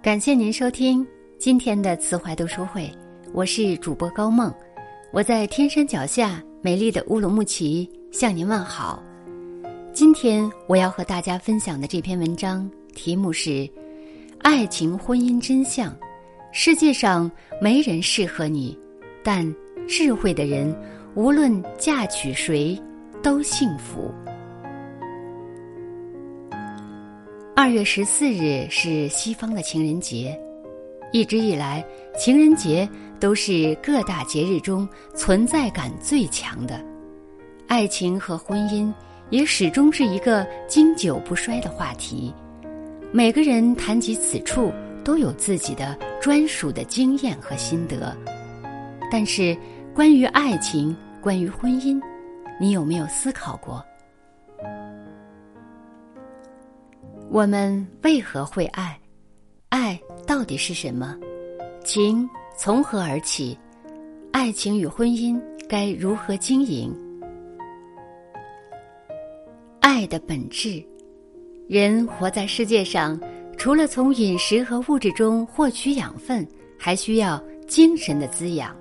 感谢您收听今天的慈怀读书会，我是主播高梦，我在天山脚下美丽的乌鲁木齐向您问好。今天我要和大家分享的这篇文章题目是《爱情婚姻真相》。世界上没人适合你，但智慧的人无论嫁娶谁都幸福。二月十四日是西方的情人节，一直以来，情人节都是各大节日中存在感最强的。爱情和婚姻也始终是一个经久不衰的话题。每个人谈及此处，都有自己的专属的经验和心得。但是，关于爱情，关于婚姻，你有没有思考过？我们为何会爱？爱到底是什么？情从何而起？爱情与婚姻该如何经营？爱的本质，人活在世界上，除了从饮食和物质中获取养分，还需要精神的滋养，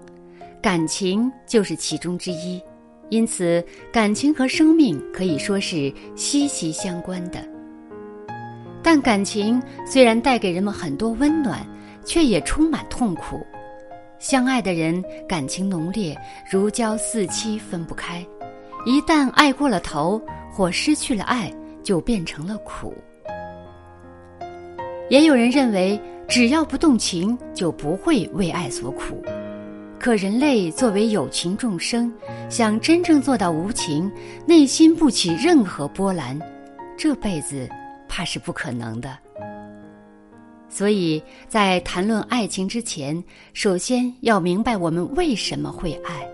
感情就是其中之一。因此，感情和生命可以说是息息相关的。但感情虽然带给人们很多温暖，却也充满痛苦。相爱的人感情浓烈，如胶似漆，分不开；一旦爱过了头，或失去了爱，就变成了苦。也有人认为，只要不动情，就不会为爱所苦。可人类作为有情众生，想真正做到无情，内心不起任何波澜，这辈子。怕是不可能的，所以在谈论爱情之前，首先要明白我们为什么会爱。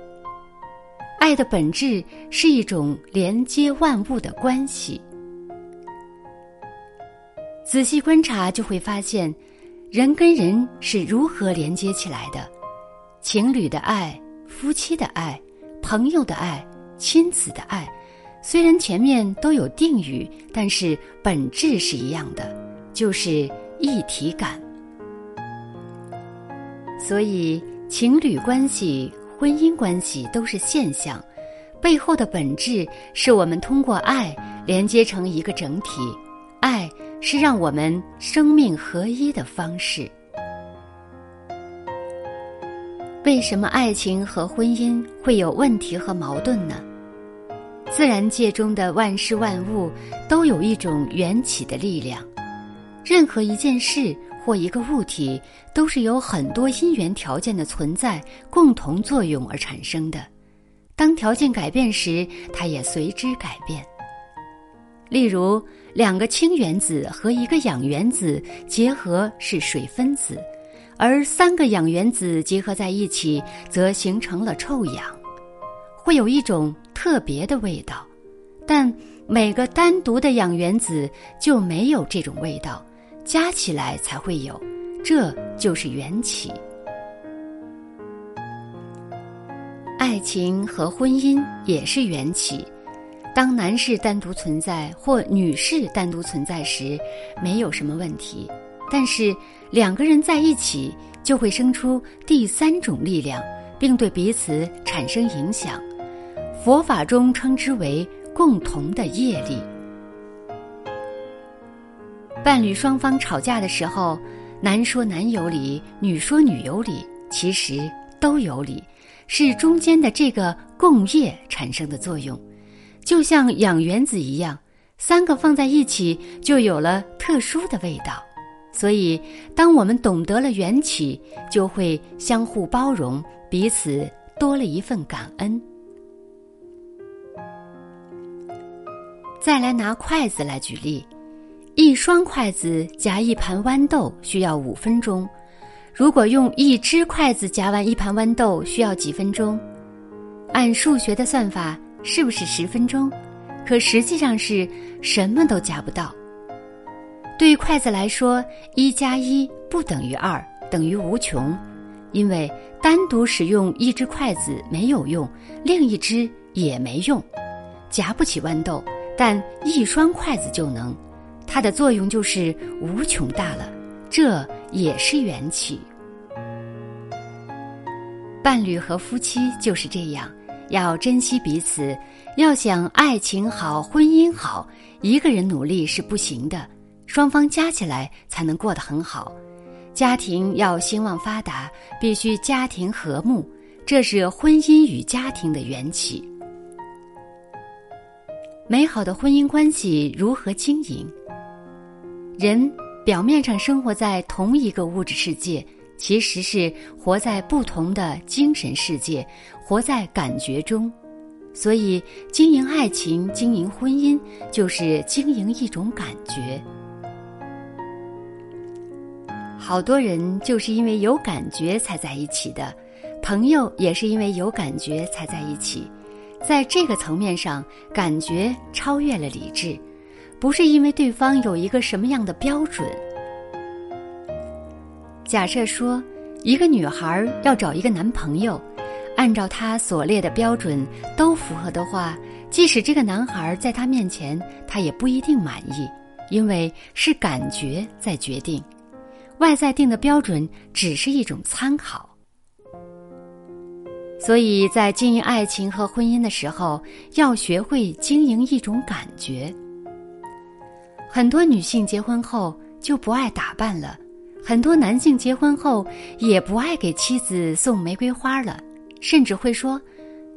爱的本质是一种连接万物的关系。仔细观察就会发现，人跟人是如何连接起来的。情侣的爱、夫妻的爱、朋友的爱、亲子的爱。虽然前面都有定语，但是本质是一样的，就是一体感。所以，情侣关系、婚姻关系都是现象，背后的本质是我们通过爱连接成一个整体。爱是让我们生命合一的方式。为什么爱情和婚姻会有问题和矛盾呢？自然界中的万事万物都有一种缘起的力量，任何一件事或一个物体都是由很多因缘条件的存在共同作用而产生的。当条件改变时，它也随之改变。例如，两个氢原子和一个氧原子结合是水分子，而三个氧原子结合在一起则形成了臭氧。会有一种特别的味道，但每个单独的氧原子就没有这种味道，加起来才会有，这就是缘起。爱情和婚姻也是缘起，当男士单独存在或女士单独存在时，没有什么问题，但是两个人在一起就会生出第三种力量，并对彼此产生影响。佛法中称之为共同的业力。伴侣双方吵架的时候，男说男有理，女说女有理，其实都有理，是中间的这个共业产生的作用，就像氧原子一样，三个放在一起就有了特殊的味道。所以，当我们懂得了缘起，就会相互包容，彼此多了一份感恩。再来拿筷子来举例，一双筷子夹一盘豌豆需要五分钟，如果用一只筷子夹完一盘豌豆需要几分钟？按数学的算法，是不是十分钟？可实际上是什么都夹不到。对于筷子来说，一加一不等于二，等于无穷，因为单独使用一只筷子没有用，另一只也没用，夹不起豌豆。但一双筷子就能，它的作用就是无穷大了，这也是缘起。伴侣和夫妻就是这样，要珍惜彼此。要想爱情好、婚姻好，一个人努力是不行的，双方加起来才能过得很好。家庭要兴旺发达，必须家庭和睦，这是婚姻与家庭的缘起。美好的婚姻关系如何经营？人表面上生活在同一个物质世界，其实是活在不同的精神世界，活在感觉中。所以，经营爱情、经营婚姻，就是经营一种感觉。好多人就是因为有感觉才在一起的，朋友也是因为有感觉才在一起。在这个层面上，感觉超越了理智，不是因为对方有一个什么样的标准。假设说，一个女孩要找一个男朋友。按照他所列的标准都符合的话，即使这个男孩在她面前，她也不一定满意，因为是感觉在决定，外在定的标准只是一种参考。所以在经营爱情和婚姻的时候，要学会经营一种感觉。很多女性结婚后就不爱打扮了，很多男性结婚后也不爱给妻子送玫瑰花了。甚至会说：“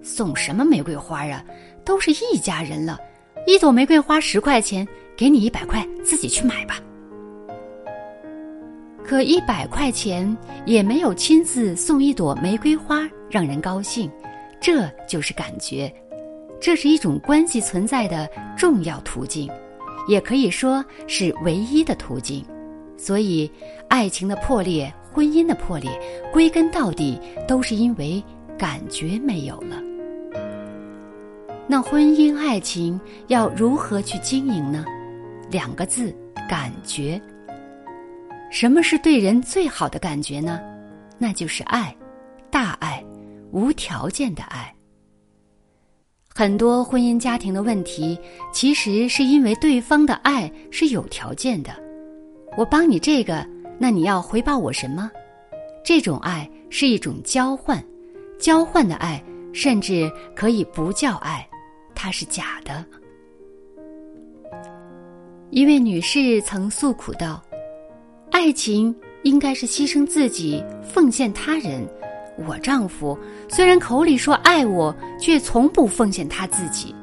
送什么玫瑰花啊？都是一家人了，一朵玫瑰花十块钱，给你一百块，自己去买吧。”可一百块钱也没有亲自送一朵玫瑰花让人高兴，这就是感觉，这是一种关系存在的重要途径，也可以说是唯一的途径。所以，爱情的破裂、婚姻的破裂，归根到底都是因为。感觉没有了，那婚姻爱情要如何去经营呢？两个字：感觉。什么是对人最好的感觉呢？那就是爱，大爱，无条件的爱。很多婚姻家庭的问题，其实是因为对方的爱是有条件的。我帮你这个，那你要回报我什么？这种爱是一种交换。交换的爱，甚至可以不叫爱，它是假的。一位女士曾诉苦道：“爱情应该是牺牲自己，奉献他人。我丈夫虽然口里说爱我，却从不奉献他自己，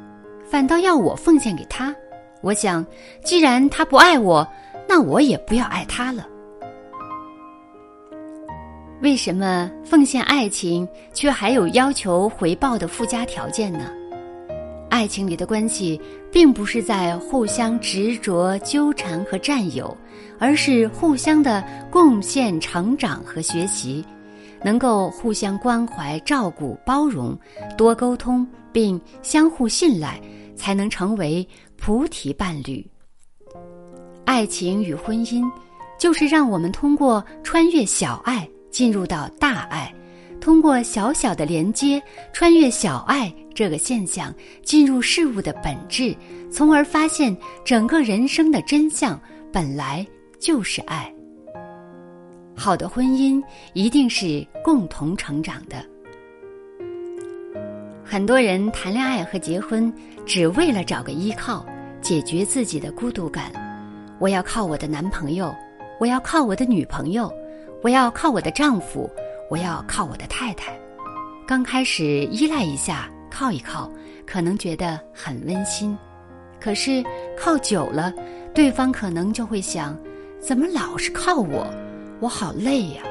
反倒要我奉献给他。我想，既然他不爱我，那我也不要爱他了。”为什么奉献爱情却还有要求回报的附加条件呢？爱情里的关系并不是在互相执着、纠缠和占有，而是互相的贡献、成长和学习，能够互相关怀、照顾、包容，多沟通并相互信赖，才能成为菩提伴侣。爱情与婚姻，就是让我们通过穿越小爱。进入到大爱，通过小小的连接，穿越小爱这个现象，进入事物的本质，从而发现整个人生的真相本来就是爱。好的婚姻一定是共同成长的。很多人谈恋爱和结婚，只为了找个依靠，解决自己的孤独感。我要靠我的男朋友，我要靠我的女朋友。我要靠我的丈夫，我要靠我的太太。刚开始依赖一下，靠一靠，可能觉得很温馨。可是靠久了，对方可能就会想：怎么老是靠我？我好累呀。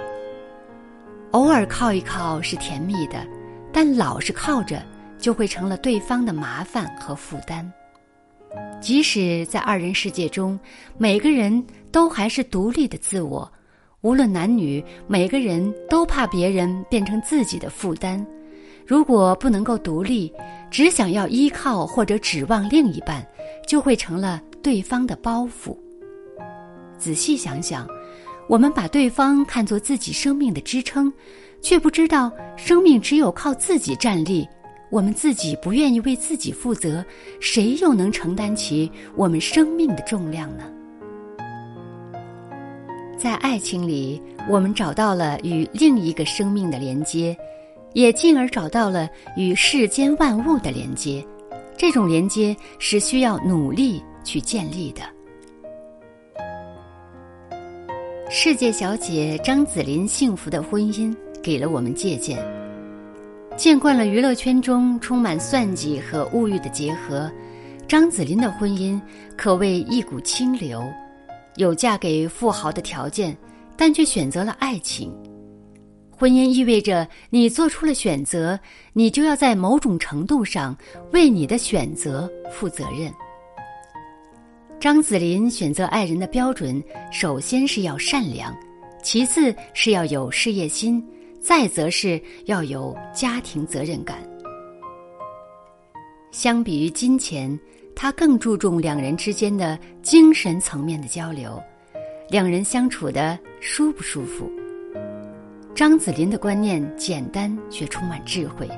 偶尔靠一靠是甜蜜的，但老是靠着，就会成了对方的麻烦和负担。即使在二人世界中，每个人都还是独立的自我。无论男女，每个人都怕别人变成自己的负担。如果不能够独立，只想要依靠或者指望另一半，就会成了对方的包袱。仔细想想，我们把对方看作自己生命的支撑，却不知道生命只有靠自己站立。我们自己不愿意为自己负责，谁又能承担起我们生命的重量呢？在爱情里，我们找到了与另一个生命的连接，也进而找到了与世间万物的连接。这种连接是需要努力去建立的。世界小姐张子琳幸福的婚姻给了我们借鉴。见惯了娱乐圈中充满算计和物欲的结合，张子琳的婚姻可谓一股清流，有嫁给富豪的条件，但却选择了爱情。婚姻意味着你做出了选择，你就要在某种程度上为你的选择负责任。张子琳选择爱人的标准，首先是要善良，其次是要有事业心，再则是要有家庭责任感。相比于金钱，他更注重两人之间的精神层面的交流，两人相处的舒不舒服。张子琳的观念简单却充满智慧。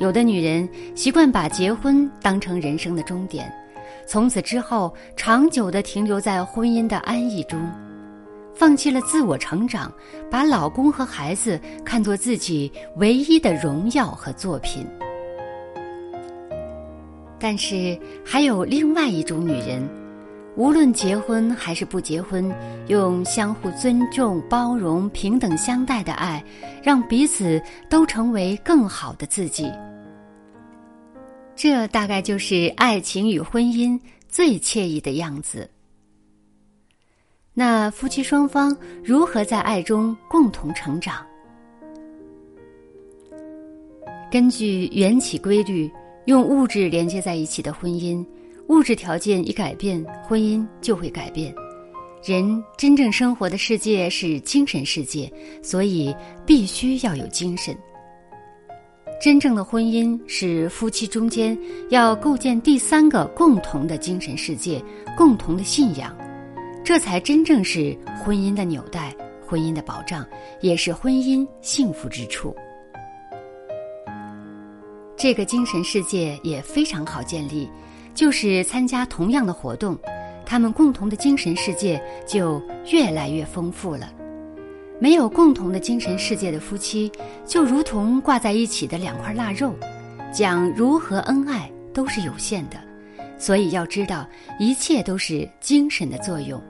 有的女人习惯把结婚当成人生的终点，从此之后长久的停留在婚姻的安逸中，放弃了自我成长，把老公和孩子看作自己唯一的荣耀和作品。但是还有另外一种女人。无论结婚还是不结婚，用相互尊重、包容、平等相待的爱，让彼此都成为更好的自己。这大概就是爱情与婚姻最惬意的样子。那夫妻双方如何在爱中共同成长？根据缘起规律，用物质连接在一起的婚姻。物质条件一改变，婚姻就会改变。人真正生活的世界是精神世界，所以必须要有精神。真正的婚姻是夫妻中间要构建第三个共同的精神世界，共同的信仰，这才真正是婚姻的纽带，婚姻的保障，也是婚姻幸福之处。这个精神世界也非常好建立。就是参加同样的活动，他们共同的精神世界就越来越丰富了。没有共同的精神世界的夫妻，就如同挂在一起的两块腊肉，讲如何恩爱都是有限的。所以要知道，一切都是精神的作用。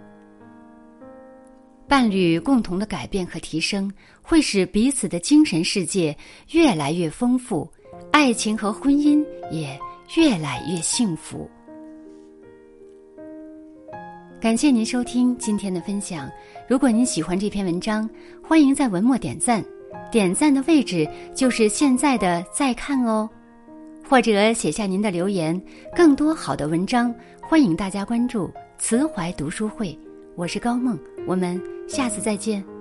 伴侣共同的改变和提升，会使彼此的精神世界越来越丰富，爱情和婚姻也。越来越幸福。感谢您收听今天的分享。如果您喜欢这篇文章，欢迎在文末点赞，点赞的位置就是现在的再看哦，或者写下您的留言。更多好的文章，欢迎大家关注慈怀读书会。我是高梦，我们下次再见。